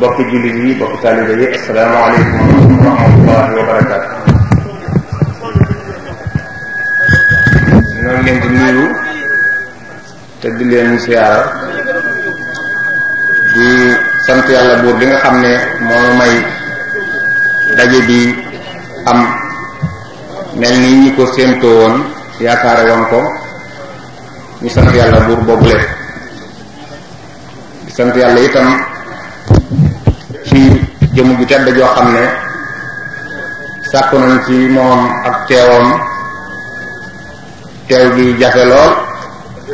bokk jullit yi bokk taalibe yi asalaamaaleykum wa rahmatullahi wa barakaatu ñoo ngi leen di nuyu te di leen siyaara di sant yàlla buur bi nga xam ne moo may daje bi am mel ni ñi ko séentoo woon yaakaare woon ko ñu sant yàlla buur boobule di sant yàlla itam ci jëmm ju tedd joo xam ne sàkku nañ ci moom ak teewam teew bi jafe lool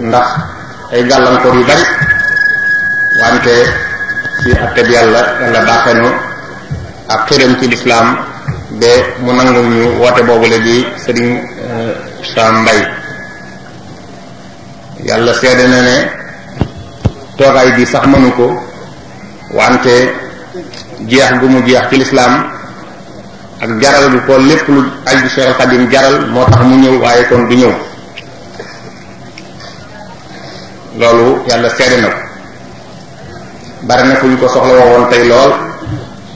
ndax ay gàllankoor yu bari wante ci atteb yàlla yàlla baaxenu ak xëram ci lislaam ba mu nangul ñu woote boobule di sëriñ Sam Mbaye yàlla seede na ne toogaay bi sax mënu ko wante jeex gu mu jeex ci lislaam ak jaral bi ko lépp lu aju Cheikh Xadim jaral moo tax mu ñëw waaye kon du ñëw loolu yàlla seede na ko bari na fu ñu ko soxla woon tey lool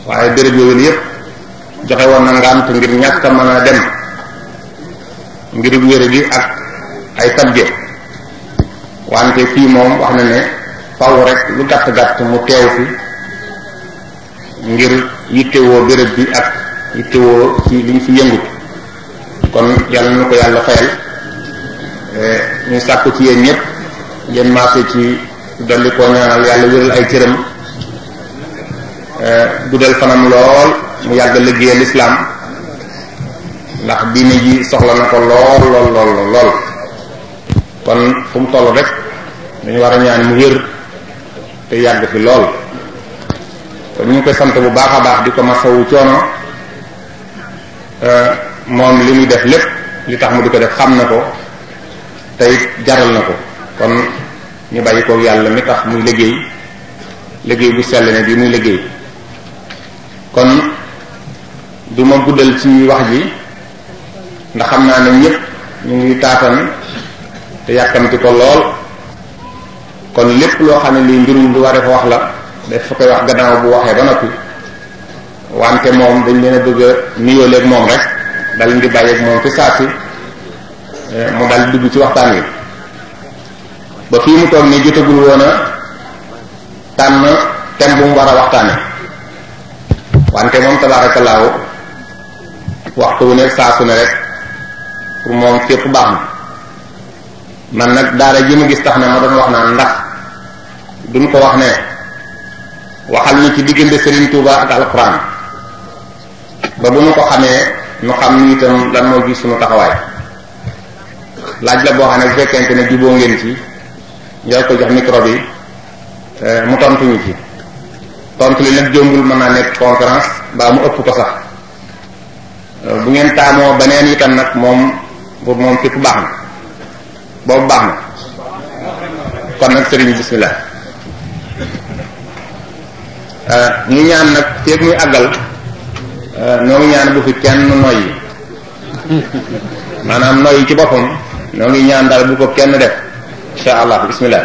waaye béréb yooyu yëpp joxe woon na ngànt ngir ñàkk a mën a dem ngir wére bi ak ay tabje wante fii moom wax na ne faw rek lu gàtt gàtt mu teew fi ngir yittewoo béréb bi ak yittewoo ci liñ fi yëngu kon yàlla na ko yàlla fayal eh, ñu sàkku ci yéen ñëpp ngeen maase ci dolli koo ñaanal yàlla wéral ay cëram eh, guddal fanam lool mu yàgg liggéeyal lislaam ndax diine ji soxla na ko lool lool lool lool kon fu mu toll rek dañu war a ñaan mu wér te yàgg fi lool kon ñu ngi koy sant bu baax a baax di ko masawu coono eh, moom li muy def lépp li tax mu di ko def xam na ko tey jaral na ko kon ñu bàyyi ko yàlla mi tax muy liggéey liggéey bu sell ne bi muy liggéey kon du ma guddal ci wax ji ndax xam naa ne ñëpp ñu ngi taatan te yàkkamti ko lool kon lépp loo xam ne lii mbirum lu waree fa wax la daf fa koy wax gannaaw bu waxee ba noppi wante moom dañ leen a bëgg a nuyoo léeg moom rek dal di bàyyeeg moom fi saa si mu dal dugg ci waxtaan wi ba fii mu toog nii jotagul woon a tànn thème bu mu war a waxtaane wante moom tabaarakallaahu waxtu wu ne saa su ne rek pour moom fépp baax na man nag daara ji ma gis tax na ma doon wax naan ndax duñ ko wax ne waxal ñu ci diggante Serigne Touba ak alquran ba bu ñu ko xamee ñu xam ni itam lan moo gis suñu taxawaay laaj la boo xam ne bu fekkente ne juboo ngeen ci yaa ko jox micro bi eh, mu tontu ñu ci tontu li nag jombul mën naa nekk conférence baa mu ëpp ko sax eh, bu ngeen taamoo beneen itam nag moom pour moom fépp baax na boobu baax na kon nag sëriñ bismillah eh, ñu ñaan nag feeg muy àggal noo ñaan bu fi kenn noyyi maanaam noyyi ci boppam noo ngi ñaan daal bu ko kenn def incha allah bismillah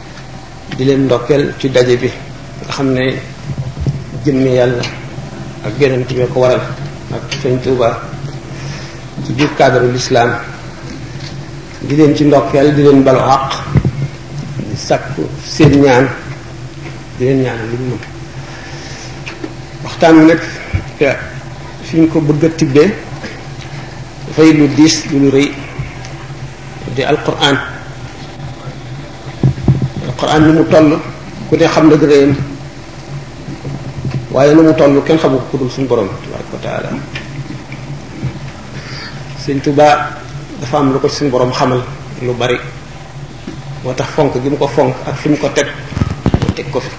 di leen ndokkeel ci daje bi nga xam ne jëmme yàlla ak yonent bi ko waral ak sëñ Tuuba ci biir cadre l'islam di leen ci ndokkeel di leen balu àq di sàkku seen ñaan di leen ñaan li mu waxtaan wi nag te fi ñu ko bëgg a tibbee dafay lu diis lu rëy di alquran alquran ni mu toll ku ne xam na gërëyam waaye nu mu toll kenn xamu ko ku dul suñu borom tabaraka wa taala sëñ Tuba dafa am lu ko suñu borom xamal lu bari moo tax fonk gi mu ko fonk ak fi mu ko teg mu teg ko fi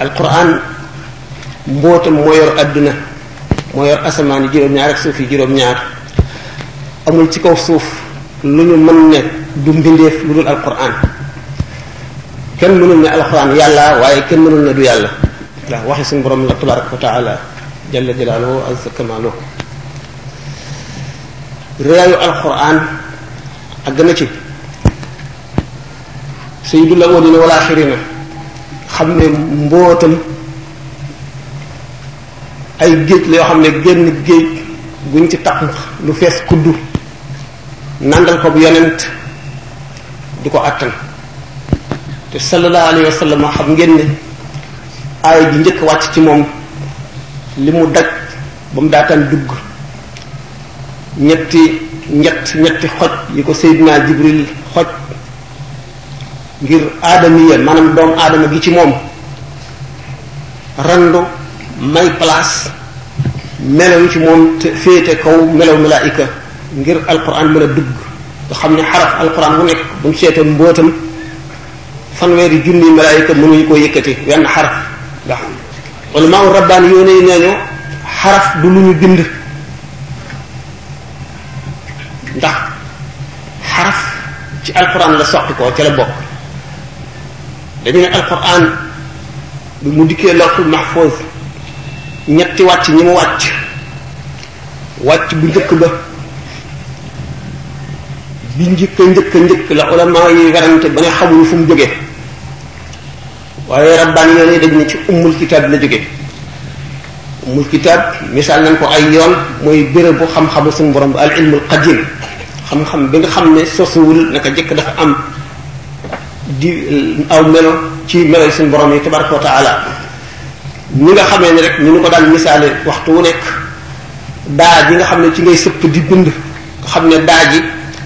alquran mbootam moo yor àdduna moo yor asamaan yi juróom-ñaar ak suuf yi juróom-ñaar amul ci kaw suuf lu ñu mën ne du mbindeef lu dul alquran kenn mënul ne alquran yàlla waaye kenn mënul ne du yàlla ndax waxi suñu borom la tabaraka wa taala jalla jalaaluhu azza kamaaluhu réyaayu alquran ak gën a ci sayyidul awwalina wal axirina xam ne mbootam ay géej la yoo xam ne génn géej guñ ci taq lu fees kuddu nandal ko bu yonent du ko attan te sallallahu alayhi wa sallam xam ngeen ne aaya ji njëkk wàcc ci moom li mu daj ba mu daataan dugg ñetti ñett ñetti xoj yi ko Seydina Jibril xoj ngir aadamiya maanaam doomu aadama gi ci moom randu may place melaw ci moom te féete kaw melaw malaayika ngir alquran mën a dugg nga xam ne xaraf alquran bu nekk bu mu seetoon mbootam fanweeri junni malaayika mënuñu koo yëkkati wenn xaraf ndax ulamaa u rabbaani yoo ne nee ñu xaraf du lu ñu bind ndax xaraf ci alquran la soqi ko ca la bokk dañu ne alquran bi mu dikkee lawhul mahfuz ñetti wàcc ñi mu wàcc wàcc bu njëkk ba bi njëkk njëkk njëkk la ulama yi werante ba ne xamuñu fu mu jógee waaye rabbaan yoon yi dañ ne ci ummul kitaab la jóge ummul kitaab misaal nañ ko ay yoon mooy béréb bu xam-xamu suñu borom bi al ilmul qadim xam-xam bi nga xam ne sosuwul naka jëkk dafa am di aw melo ci melo yi suñu borom yi tabaraka wa taala ñi nga xamee ne rek ñu ni ko daan misaale waxtu wu nekk daa ji nga xam ne ci ngay sëpp di bind nga xam ne daa ji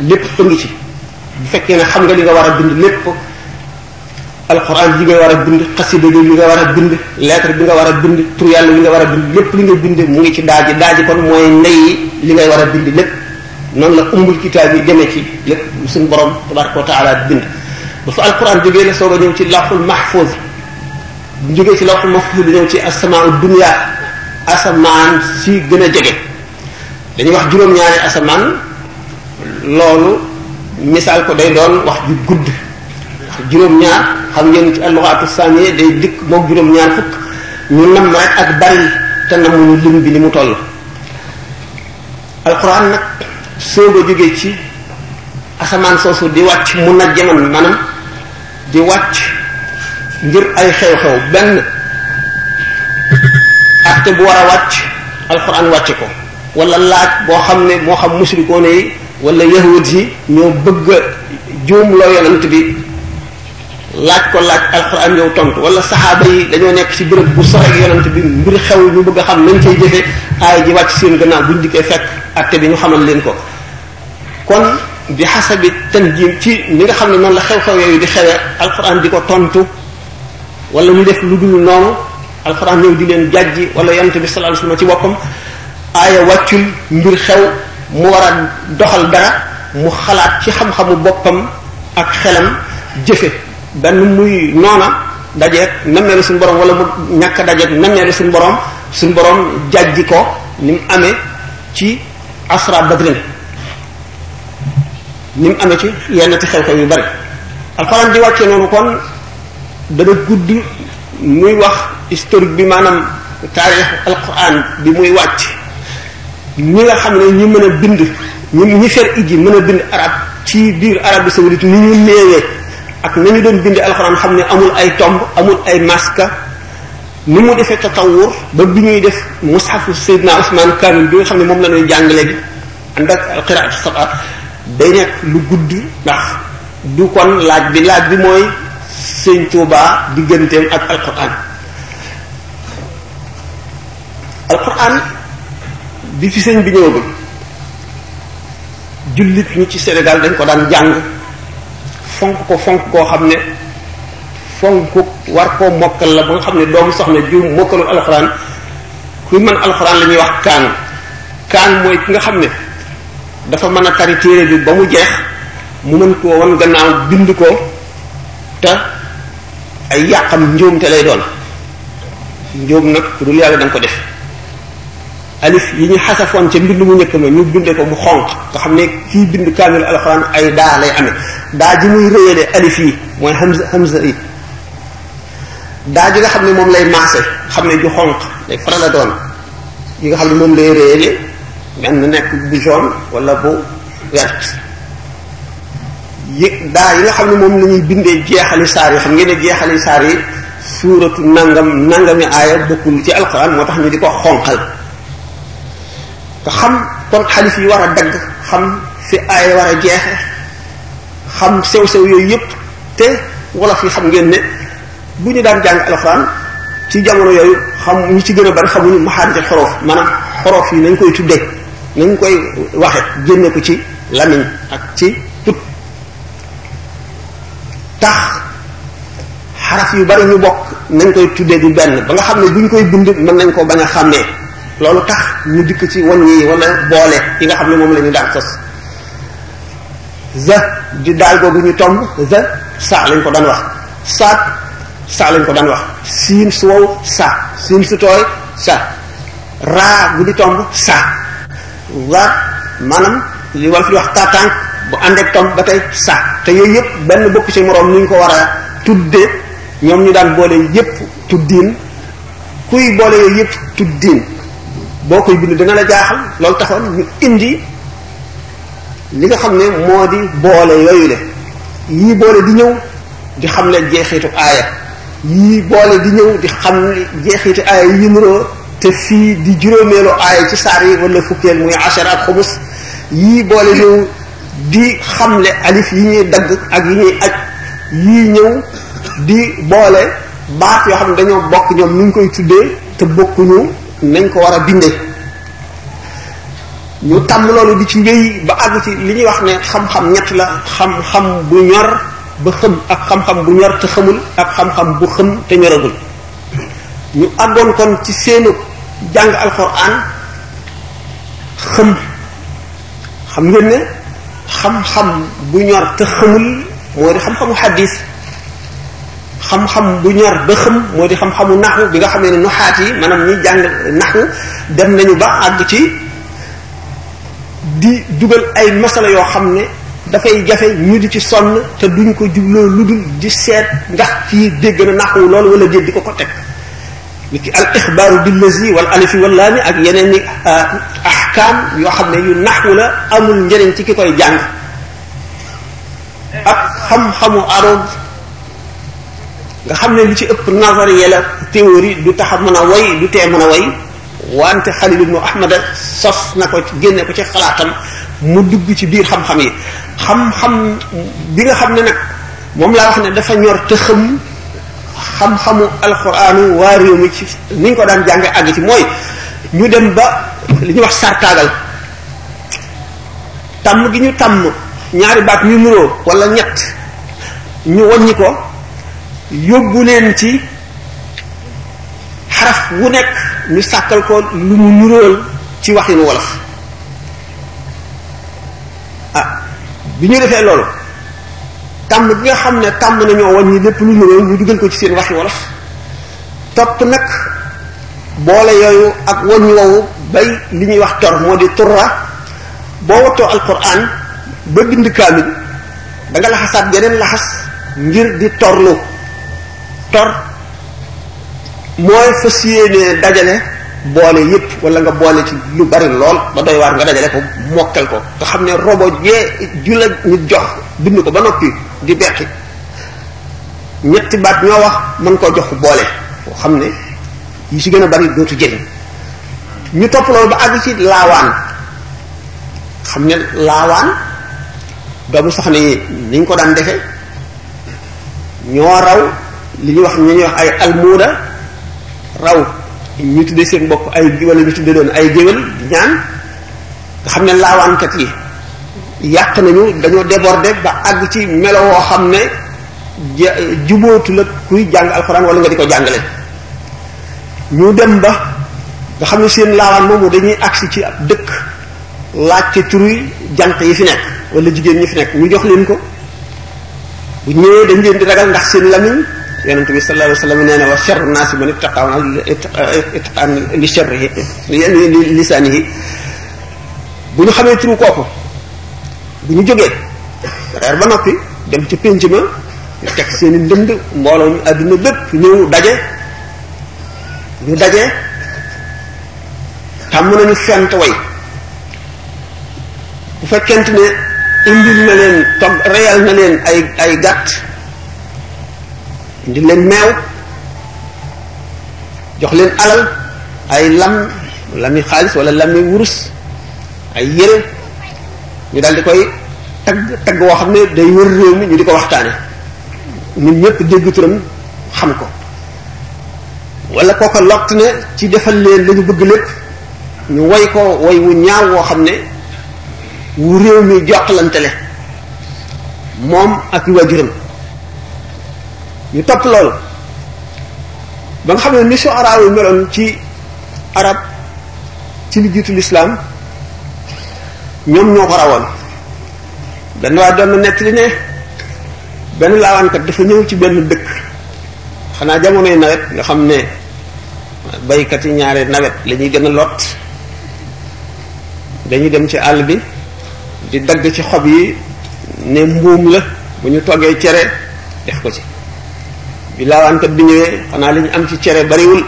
lépp a ngi ci bu fekkee ne xam nga li nga war a bind lépp alxuraan yi nga war a bind xasida yi nga war a bind lettre bi nga war a bind tur yàlla yi nga war a bind lépp li nga bind mu ngi ci daaji daaji kon mooy ndey li ngay war a bind lépp noonu la umbul kitaab yi demee ci lépp suñu borom tabaraka wa taala bind ba fa alxuraan jógee la soog a ñëw ci lawxul mahfuz jógee ci lawxul mahfuz di ñëw ci asamaa dunya asamaan si gën a jege dañuy wax juróom-ñaari asamaan loolu misaal ko day doon wax ju gudd juróom-ñaar xam ngeen ci alluxaatu saaniye day dikk moom juróom-ñaar fukk ñu nam rek ak bari te namuñu lim bi ni mu toll alquran nag soog a jóge ci asamaan soosu di wàcc mun na jaman maanaam di wàcc ngir ay xew-xew benn acte bu war a wàcc alxuraan wàcce ko wala laaj boo xam ne moo xam musrikoone yi wala yahud yi ñoo bëgg a juumloo yonent bi laaj ko laaj alxuraan ñëw tontu wala saxaaba yi dañoo nekk ci bërëb bu sore ak yonent bi mbir xew ñu bëgg a xam nañ cay jëfe aay ji wàcc seen gannaaw buñ dikkee fekk acte bi ñu xamal leen ko kon bi xasabi tanjim ci ni nga xam ne noonu la xew-xew yooyu di xewee alxuraan di ko tontu wala ñu def lu dul noonu alxuraan ñëw di leen jàjji wala yonent bi sallallahu alayhi wasallam ci boppam aaya wàccul mbir xew mu war a doxal dara mu xalaat ci xam-xamu boppam ak xelam jëfe benn muy noona dajeeg nammeelu suñu borom wala mu ñàkk dajeeg nammeelu suñu borom suñu borom jàjji ko ni mu amee ci asra badrin ni mu amee ci yenn ti xew-xew yu bari alxuraan di wàcce noonu kon dana gudd muy wax historique bi maanaam taarix alxuraan bi muy wàcc ñi nga xam ne ñi mën a bind ñi ñi fer iji mën a bind arab ci biir Arabie saoudite ni ñu néewee ak nañu doon bind alxuraan xam ne amul ay tomb amul ay maska ni mu defee tatawur ba bi ñuy def mushafu Seydina Ousmane Kamil bi nga xam ne moom la ñuy jàng léegi ànd ak alqiraatu saba day nekk lu gudd ndax du kon laaj bi laaj bi mooy sëñ Tuubaa digganteem ak alquran alquran bi fi sëñ bi ñëwagul jullit ñi ci Sénégal dañ ko daan jàng fonk ko fonk koo xam ne fonk war koo mokkal la ba nga xam ne doomu soxna ju mokkalul alxuraan ku mën alxuraan la ñuy wax kaan kaan mooy ki nga xam ne dafa mën a tari téere bi ba mu jeex mu mën koo wan gannaaw bind ko te ay yàqam njuum te lay doon njuum nag ku dul yàlla da nga ko def alif yi ñu xasafoon ca mbind mu njëkk ma ñu binde ko mu xonq nga xam ne kii bind kaamil alxuraan ay daa lay amee daa ji muy réyale alif yi mooy hamza hamza yi daa ji nga xam ne moom lay maase xam ne ju xonq day faral la doon yi nga xam ne moom lay réyale benn nekk bu jaune wala bu vert yi daa yi nga xam ne moom la ñuy bindee jeexali saar yi xam ngeen ne jeexali saar yi suuratu nangam nangami aaya bokkul ci alquran moo tax ñu di ko xonqal te xam kon xalif yi war a dagg xam fi aaya war a jeexe xam sew-sew yooyu yëpp te wolof yi xam ngeen ne bu ñu daan jàng alxuraan ci jamono yooyu xam ñu ci gën a bari xamuñu maxaarij al xorof maanaam xorof yi nañ koy tuddee nañ koy waxe génne ko ci lamiñ ak ci put tax xaraf yu bari ñu bokk nañ koy tuddee di benn ba nga xam ne bu ñu koy bind mën nañ koo bañ a xàmmee loolu tax ñu dikk ci wan yi wala boole yi nga xam ne moom la ñu daan sos za di daal googu ñu tomb za sa lañ ko daan wax saat sa lañ ko daan wax siin su wow sa siin su tooy sa raa gu di tomb sa za maanaam li wal fi di wax taataan bu ànd ak tomb ba tey sa te yooyu yëpp benn bokk ci moroom nu ñu ko war a tudde ñoom ñu daan boole yëpp tuddiin kuy boole yooyu yëpp tuddiin boo koy bind dina la jaaxal loolu taxoon ñu indi li nga xam ne moo di boole yooyu le yii boole di ñëw di xam ne jeexitu aaya yii boole di ñëw di xam ne jeexitu aaya yi niroo te fii di juróomeelu aaya ci saar yi wala fukkeel muy ashar ak xumus yii boole ñëw di xamle alif yi ñuy dagg ak yi ñuy aj yii ñëw di boole baat yoo xam ne dañoo bokk ñoom ni ñu koy tuddee te bokkuñu nañ ko war a bindee ñu tàmm loolu di ci wéy ba àgg ci li ñuy wax ne xam-xam ñett la xam-xam bu ñor ba xëm ak xam-xam bu ñor te xamul ak xam-xam bu xëm te ñoragul ñu àggoon kon ci seenu jàng alxuraan xëm xam ngeen ne xam-xam bu ñor te xamul moo di xam-xamu xadis xam-xam bu ñor ba xam moo di xam-xamu naxu bi nga xamee ne nu xaat yi maanaam ñi jàng naxu dem nañu ba àgg ci di dugal ay masala yoo xam ne dafay jafe ñu di ci sonn te duñ ko jubloo lu dul di seet ndax fii dégg na naxu loolu wala déet di ko ko teg ni ki al ixbaaru bil lazi wal alifi wal laami ak yeneen ni ahkaam yoo xam ne yu naxwu la amul njëriñ ci ki koy jàng ak xam-xamu aroom nga xam ne lu ci ëpp nazariya la théorie du tax a mën a way du tee mën a way wante Xalil ibnu Ahmada sos na ko génne ko ci xalaatam mu dugg ci biir xam-xam yi xam-xam bi nga xam ne nag moom laa wax ne dafa ñor te xëm xam-xamu alxuraanu waa réew mi ci ni ñu ko daan jànge àgg ci mooy ñu dem ba li ñuy wax sartaagal tàmm gi ñu tàmm ñaari baat ñu nuroo wala ñett ñu wàññi ko yóbbu leen ci xaraf wu nekk ñu sàkkal ko lu mu nuróol ci waxinu wolof ah bi ñu defee loolu tàmm gi nga xam ne tàmm nañoo wàññi lépp lu ñu ñu dugal ko ci seen waxi wolof topp nag boole yooyu ak wàññi woowu bay li ñuy wax tor moo di turra boo wattoo alquran ba bind kaamil da nga laxasaat geneen laxas ngir di torlu tor mooy fas yéenee dajale boole yépp wala nga boole ci lu bari lool ba doy waar nga dajale ko mokkal ko nga xam ne robo jee ju la ñu jox bind ko ba noppi di beqi ñetti baat ñoo wax mën koo jox boole foo xam ne yi ci gën a bari dootu jëriñ ñu topp loolu ba àgg ci laawaan xam ne laawaan doomu soxna yi niñ ko daan defe ñoo raw li ñuy wax ñu ñuy wax ay almuuda raw ñu tuddee seen bopp ay wala ñu tuddee doon ay géwél di ñaan nga xam ne laawaankat yi yàq nañu dañoo débordé ba àgg ci melo woo xam ne ja jubóotu la kuy jàng alxuraan wala nga di ko jàngale ñu dem ba nga xam ne seen laawaan moomu dañuy agsi ci ab dëkk laajte turu jant yi fi nekk wala jigéen ñi fi nekk ñu jox leen ko bu ñëwee dañ leen di ragal ndax seen lamiñ yonente bi sallallahu alayhi wa sallam nee na wa sharru naasi man ittaqa ittaqa li sharrihi li lisaanihi bu ñu xamee turu kooku bu ñu jógee reer ba noppi dem ci pénc ma ñu teg seen i ndënd mbooloo mi àdduna bépp ñëw daje ñu daje tàmm nañu fent way bu fekkente ne indil na leen togg reyal na leen ay ay gàtt indil leen meew jox leen alal ay lam lami xaalis wala lami wurus ay yére ñu daal di koy tagg tagg woo xam ne day wër réew mi ñu di ko waxtaane ñun ñëpp dégg turam xam ko wala kooka lott ne ci defal leen lañu bëgg lépp ñu woy ko woy wu ñaaw woo xam ne wu réew mi joxlante le moom ak waajuram ñu topp loolu ba nga xam ne ni shu'ara yi meloon ci arab ci li jiitu lislaam ñoom ñoo ko rawoon benn waaye doon na nettali ne benn laawaankat dafa ñëw ci benn dëkk xanaa jamonoy nawet nga xam ne baykat yi ñaare nawet la ñuy gën a lot dañuy dem ci àll bi di dagg ci xob yi ne mbuum la bu ñu toggee cere def ko ci bi laawaankat bi ñëwee xanaa li ñu am ci cere bariwul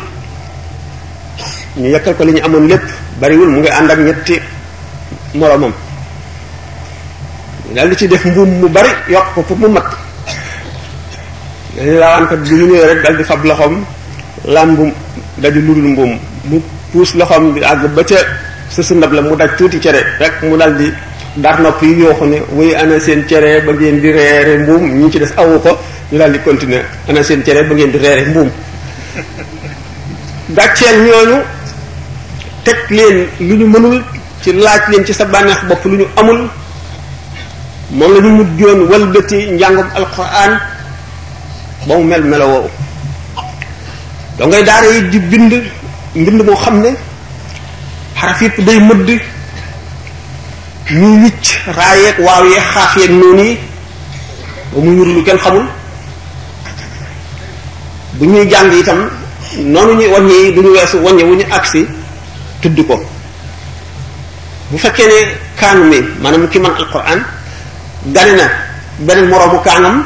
ñu yekkal ko li ñu amoon lépp bariwul mu ngi ànd ak ñetti moroomam daal di ci def mbuum mu bari yokk ko pour mu mat dañu laawaankat bi ñu ñëwee rek daal di fab loxoom làmb daju lu dul mbuum mu puus loxoom bi àgg ba ca sa su ndab la mu daj tuuti cere rek mu dal di dar nopp yi yooxu ne wuy ana seen cere ba ngeen di reere mbuum ñi ci des awu ko ñu daal di continuer ana seen cere ba ngeen di reere mbuum gàcceel ñooñu teg leen lu ñu mënul ci laaj leen ci sa bànneex bopp lu ñu amul moom la ñu mujjoon walbati njàngum alquran ba mu mel melo woowu donc ngay daara yi di bind mbind moo xam ne xaraf yëpp day mëdd ñuy wicc raayeeg waaw yeeg xaaf yeeg noonu yi ba muy wuru lu kenn xamul bu ñuy jàng itam noonu ñuy wàññi yi duñu weesu wàññi wu ñu agsi tudd ko bu fekkee ne kaanu mi maanaam ki man alquran gane na beneen moroomu kaangam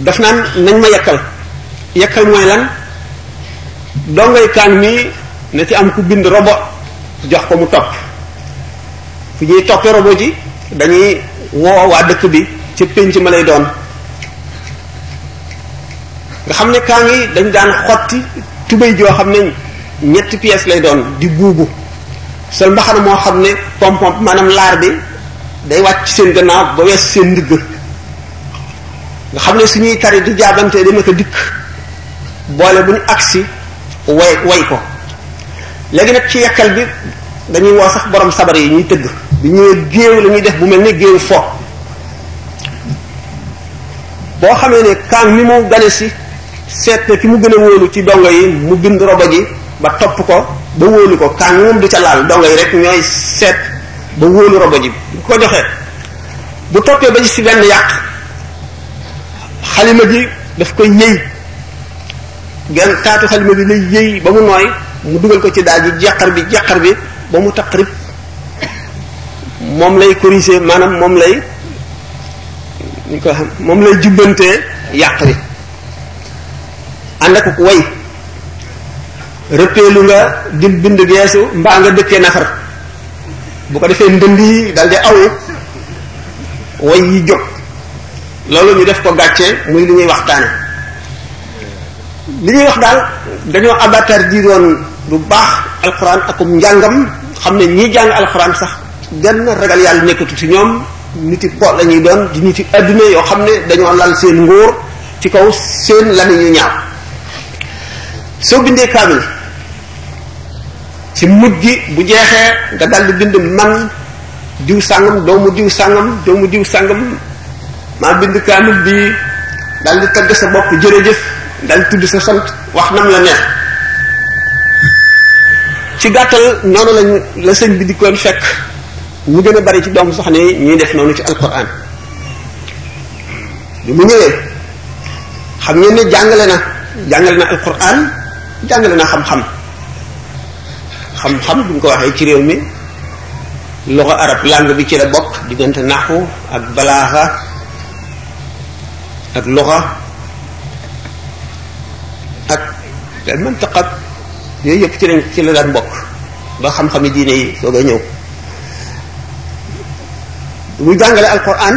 daf naan nañ ma yekkal yekkal mooy lan dongay kaan mi na ci am ku bind robo jox ko mu topp fu ñuy toppee robo ji dañuy woo waa dëkk bi ca pénc ma lay doon nga xam ne kaan yi dañ daan xotti tubéy joo xam ne ñetti pièces lay doon di buubu sol mbaxana moo xam ne pompom maanaam laar bi day wàcc seen gannaaw ba wees seen ndigg nga xam ne suñuy tari di jaabante di ma ko dikk boole bu ñu agsi way way ko léegi nag ci yekkal bi dañuy woo sax borom sabar yi ñuy tëgg bi ñëwee géew la ñuy def bu mel ne géew fo boo xamee ne kaan mi mu gane si seet na ki mu gën a wóolu ci dongo yi mu bind robo ji ba topp ko ba wóolu ko kaan moom du ca laal dongo yi rek ñooy seet ba wóolu robo ji bu ko joxee bu toppee ba gis ci benn yàq xalima ji daf koy yëy genn taatu xalima bi lay yëy ba mu nooy mu dugal ko ci daal ji jàqar bi jàqar bi ba mu taq rib moom lay corriger maanaam moom lay ñu ko xam moom lay jubbantee yàq bi ànd ak ku way rëppeelu nga di bind geesu mbaa nga dëkkee nafar bu ko defee ndënd yi dal di aw way yi jóg loolu ñu def ko gàcce muy li ñuy waxtaane li ñuy wax daal dañoo abatar di doon bu baax alxuraan akum njàngam xam ne ñi jàng alxuraan sax benn ragal yàlla nekkatu ci ñoom nit yi po la ñuy doon di nit yi adduna yoo xam ne dañoo lal seen ngóor ci kaw seen lami ñu ñaaw soo bindee kaamil ci mujj gi bu jeexee nga daldi bind man diw sàngam doomu diw sàngam doomu diw sàngam maa bind kaamil bi daal di tagg sa bopp jërëjëf daal di tudd sa sant wax nam la neex ci gàttal noonu lañ la sëñ bi di koon fekk ñu gën a bari ci doomu soxna yi ñuy def noonu ci alquran bi mu ñëwee xam ngeen ne jàngale na jàngale na alquran jàngale na xam-xam xam-xam bu ñu ko waxee ci réew mi loxo arab langue bi ci la bokk diggante naxu ak balaaxa ak loxo ak al mantiq ak yooyu yëpp ci lañ ci la daan bokk ba xam-xami diine yi soog a ñëw bu jàngale alquran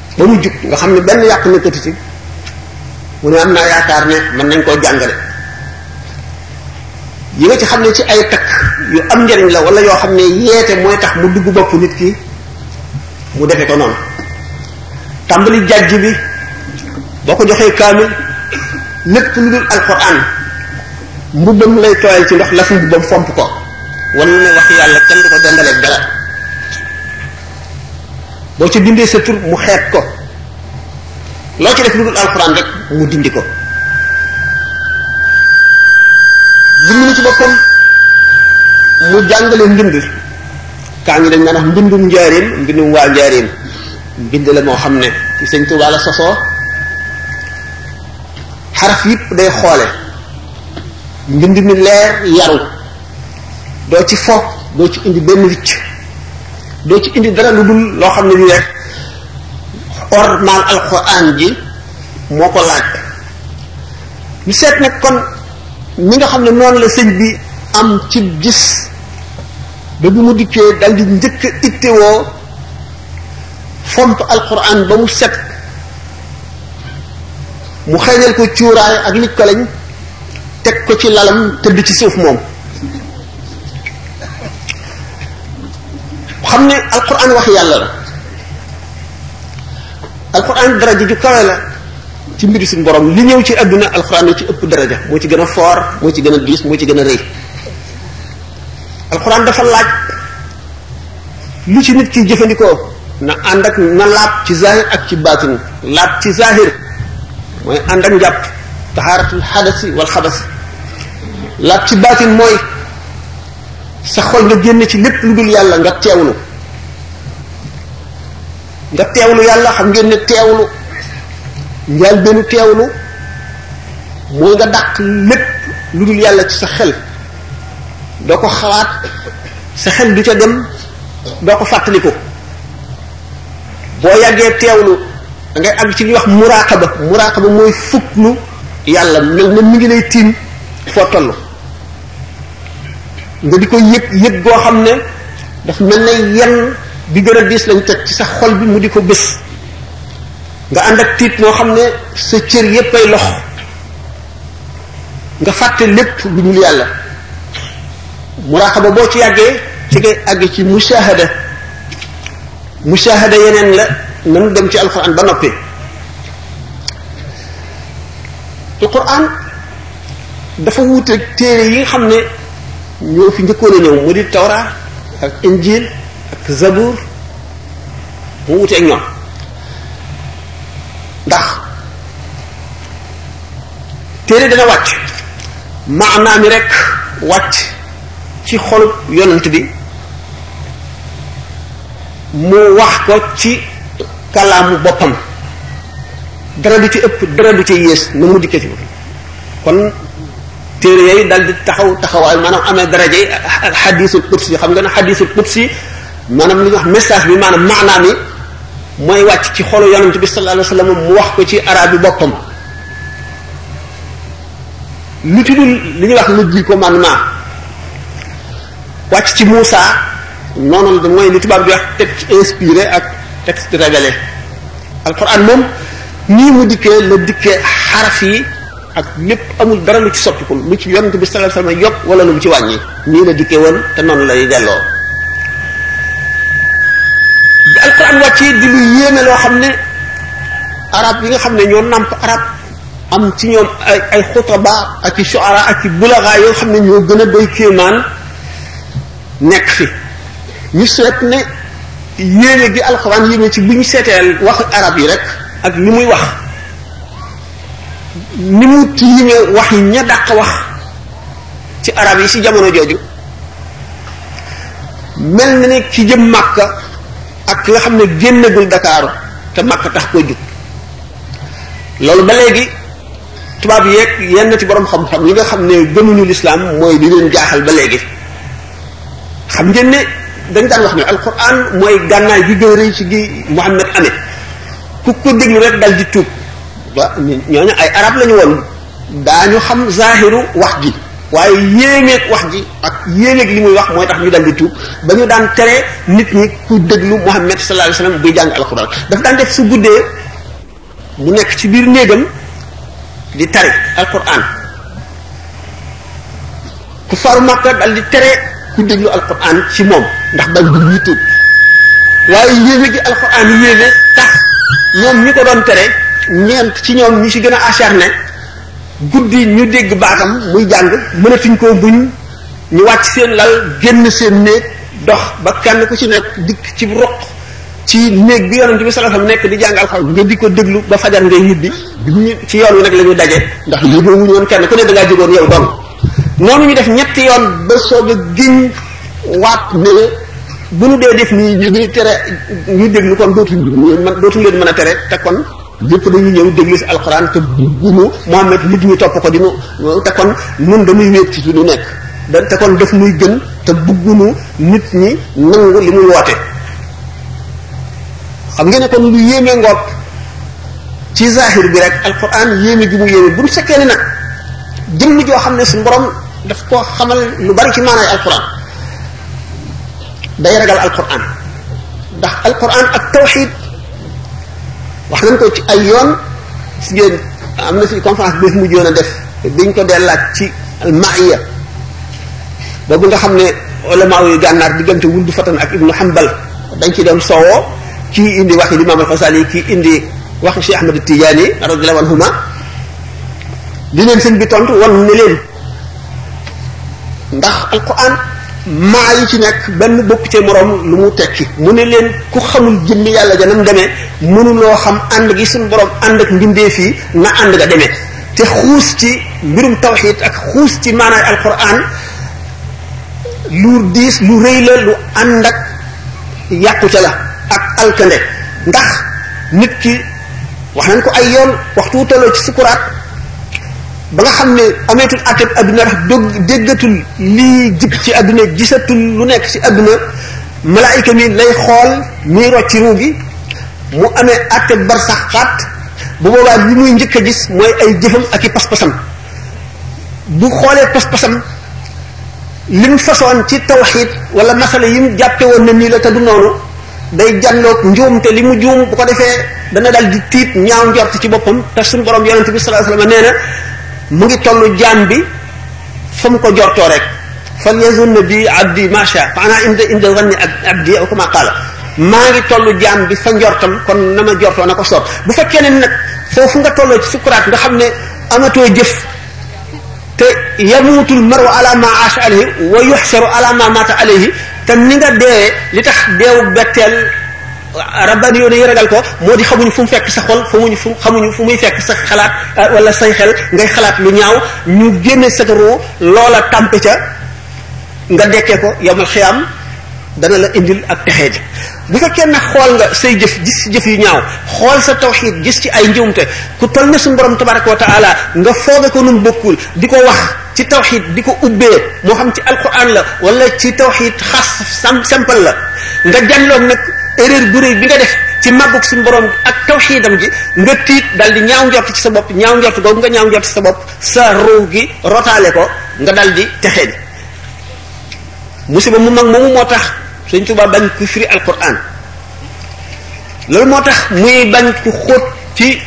ba mu jub nga xam ne benn yàq nekkatu ci mu ne am naa yaakaar ne mën nañ koo jàngale yi nga ci xam ne ci ay takk yu am njariñ la wala yoo xam ne yeete mooy tax mu dugg bopp nit ki mu defe ko noonu tàmbali jàjj bi boo ko joxee kaamil lépp lu dul alquran mbubbam lay tooyal ci ndox lafu mbubbam fomp ko wan ne wax yàlla kenn du ko dendaleeg dara boo ci bindee sa tur mu xeet ko loo ci def lu dul alxuraan rek mu dindi ko bind na ci boppam mu jàngale mbind kaa ngi dañ naan wax mbindum njaareem mbindum waa njaareem mbind la moo xam ne ci sëñ Tuubaa la sosoo xaraf yëpp day xoole mbind mi leer yaru doo ci fo doo ci indi benn wicc doo ci indi dara lu dul loo xam ne nii rek ormal alquran ji moo ko laaj ñu seet nag kon ñi nga xam ne noonu la sëñ bi am ci gis ba bi mu dikkee dal di njëkk a ittewoo fomp alquran ba mu set mu xeeñal ko cuuraay ak lig ko lañ teg ko ci lalam tëdd ci suuf moom xam ne alquran wax yàlla la alquran daraja ju kawe la ci mbiri suñu borom li ñëw ci àdduna alquran ci ëpp daraja moo ci gën a foor moo ci gën a diis moo ci gën a rëy alxuraan dafa laaj lu ci nit ki jëfandikoo na ànd ak na laab ci zahir ak ci baatin laab ci zahir mooy ànd ak njàpp taxaaratul xadasi wal xabas laab ci baatin mooy sa xol nga génn ci lépp lu dul yàlla nga teewlu nga teewlu yàlla xam ngeen ne teewlu njaal benn teewlu mooy nga dàq lépp lu dul yàlla ci sa xel doo ko xalaat sa xel du ca dem doo ko fàttaliku boo yàggee teewlu da ngay àgg ci ñuy wax muraqaba muraqaba mooy fuklu yàlla mel na mi ngi lay tiim foo toll nga di ko yëg yëg goo xam ne daf mel na yenn bi gën a diis lañ teg ci sa xol bi mu di ko bés nga ànd ak tiit moo xam ne sa cër yépp ay lox nga fàtte lépp lu dul yàlla muraqaba boo ci yàggee ci ngay àgg ci mushahada mushahada yeneen la nanu dem ci alquran ba noppi alquran dafa wuute téere yi nga xam ne ñoo fi njëkkoon a ñëw mu di tawra ak injil ak zabur mu wuute ak ñoom ndax téere dana wàcc maanaa mi rek wàcc ci xolub yonent bi mu wax ko ci kalaamu boppam dara du ci ëpp dara du ci yées na mu dikkee ci boppam kon téere yooyu dal di taxaw taxawaay maanaam amee daraje xadisul qudsi xam nga ne xadisul qudsi maanaam li ñuy wax message bi maanaam maanaa mi mooy wàcc ci xolu yonent bi sallallahu alayhi wasallam mu wax ko ci araab yi boppam lu ci dul li ñuy wax lu ji ko man maa wàcc ci Muusa noonu la mooy li tubaab di wax texte inspiré ak texte révélé alquran moom nii mu dikkee la dikkee xaraf yi ak lépp amul dara lu ci soppiku lu ci yonent bi sallallahu alayhi wasallam yokk wala lu mu ci wàññi nii la dikkee woon te noonu lay delloo bi alquran wàccee di lu yéeme loo xam ne arab yi nga xam ne ñoo nàmp arab am ci ñoom ay ay xutaba ak i shuara ak i bulaga yoo xam ne ñoo gën a doy kéemaan nekk fi ñu seet ne yéene gi alquran yéeme ci bu ñu seeteel waxu arab yi rek ak li muy wax ni mu tiime wax yi ña dàq wax ci arab yi ci jamono jooju mel na ne ki jëm Makka ak ki nga xam ne génnagul Dakar te Makka tax koo jug loolu ba léegi tubaab yeeg yenn ci borom xam-xam yi nga xam ne gëmuñu lislaam mooy li leen jaaxal ba léegi xam ngeen ne dañ daan wax ne alquran mooy gànnaay gi gën a rëy ci gi Muhammad amee ku ko déglu rek dal di tuub ba ñooñu ay arab lañu woon daañu xam zahiru wax ji waaye yéemeeg wax ji ak yéemeeg li muy wax mooy tax ñu dal di tuub ba ñu daan tere nit ñi ku déglu Muhammad sallallahu alayhi wasallam buy jàng alxuraan daf daan def su guddee mu nekk ci biir néegam di tari alxuraan ku faru màkka dal di tere ku déglu alquran ci moom ndax bañ bu ñuy tuub waaye yéene gi alquran yéene tax ñoom ñi ko doon tere ñeent ci ñoom ñi ci gën a acharné guddi ñu dégg baatam muy jàng mënatuñ koo buñ ñu wàcc seen lal génn seen néeg dox ba kenn ku ci nekk dikk ci roq ci néeg bi yonent bi sallallahu alayhi wasallam nekk di jàng alxuraan nga di ko déglu ba fajar ngay ñibbi bi ñu ci yoon wi nag la ñu daje ndax yóbbu wuñu woon kenn ku ne da ngaa jógoon yow dong noonu ñu def ñetti yoon ba soog a giñ waat ne bu nu dee def nii ñu ngi tere ñu déglu kon dootuñ man dootuñ leen mën a tere te kon yëpp dañuy ñëw déglu si alxuraan te gunu Muhammad nit ñu topp ko di nu te kon nun dañuy wéet ci suñu nekk da te kon daf muy gën te bëggunu nit ñi nangu li muy woote xam ngeen ne kon lu yéeme ngoog ci zahir bi rek alxuraan yéeme gi mu yéeme bu ñu fekkee ne nag jëmm joo xam ne suñu borom daf koo xamal lu bari ci maanaay alquran day ragal alquran ndax alquran ak tawxid wax nañ ko ci ay yoon si ngeen am na suñu conférence bi mujj yoon a def biñ ko dee laaj ci almaiya boobu nga xam ne ulama yu gànnaar diggante wuldu fatan ak ibnu hanbal dañ ci doon soowoo kii indi waxi limaam alxasali kii indi waxi cheikh ahmad tijaani radiallahu anhuma li leen sëñ bi tontu wan ne leen ndax alquran maa yi ci nekk benn bopp ci morom lu mu tekki mu ne leen ku xamul jëmmi yàlla ja nam demee mënuloo xam ànd gi suñu borom ànd ak mbindee fii na ànd nga demee te xuus ci mbirum tawxid ak xuus ci maanaay alquran lu diis lu rëy la lu ànd ak yàqute la ak alkande ndax nit ki wax nañ ko ay yoon waxtu wu tolloo ci sukuraat ba nga xam ne ameetul àtteeb adduna ndax dog déggatul lii jib ci adduna gisatul lu nekk ci adduna malaayika mi lay xool muy rocci ruu gi mu amee àtteeb bar sax xaat bu boobaa li muy njëkk a gis mooy ay jëfam ak i pas-pasam bu xoolee pas-pasam lim façon ci tawxiid wala masala yim jàppe woon na nii la te du noonu day janloog njuum te li mu juum bu ko defee dana dal di tiit ñaaw njort ci boppam te suñu borom yonente bi sallallahu alayhi wasallam nee na mu ngi tollu jaam bi fa mu ko jortoo rek fal yazunna bi abdi macha maanaam inda inda zanni abdi aw kama qaala maa ngi tollu jaam bi fa njortam kon na ma jortoo na ko soob bu fekkee ne nag foofu nga tolloo ci sukuraat nga xam ne amatoo jëf te yamuutul maru ala ma aasha alayhi wa yuxsaru ala ma maata alayhi te ni nga deewee li tax deewu betteel rabbani yoon yi ragal ko moo di xamuñu fu mu fekk sa xol xamuñu fu xamuñu fu muy fekk sa xalaat euh, wala say xel ngay xalaat lu ñaaw ñu génne sa ruu loola tàmpe ca nga dekkee ko yomal xiyaam dana la indil ak texee ji bu fekkee nag xool nga say jëf gis ci jëf yu ñaaw xool sa tawxiid gis ci ay njuumte ku toll ne suñu borom tabaraka wa taala nga fooge ko nun bokkul di ko wax ci tawxiid di ko ubbee moo xam ci alquran la wala ci tawxiid xas sam simple la nga janloog nag erreur bu rëy bi nga def ci màggug suñu borom ak tawxiidam ji nga tiit dal di ñaaw njort ci sa bopp ñaaw njort googu nga ñaaw njort ci sa bopp sa ruux gi rotaale ko nga dal di texe di musiba mu mag moomu moo tax Sëñ Tuubaa bañ ku firi alquran loolu moo tax muy bañ ku xóot ci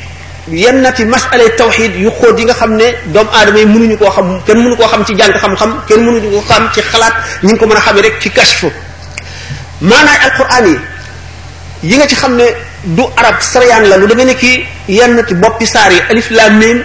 yennati masalay tawxid yu xóot yi nga xam ne doomu aadama yi mënuñu koo xam kenn mënu koo xam ci jàng xam-xam kenn mënuñu koo xam ci xalaat ñu ngi ko mën a xamee rek ci kashfu maanaay alquran yi yi nga ci xam ne du arab sariyaan la lu demee ni ki yenn ci boppi saar yi alif laam miim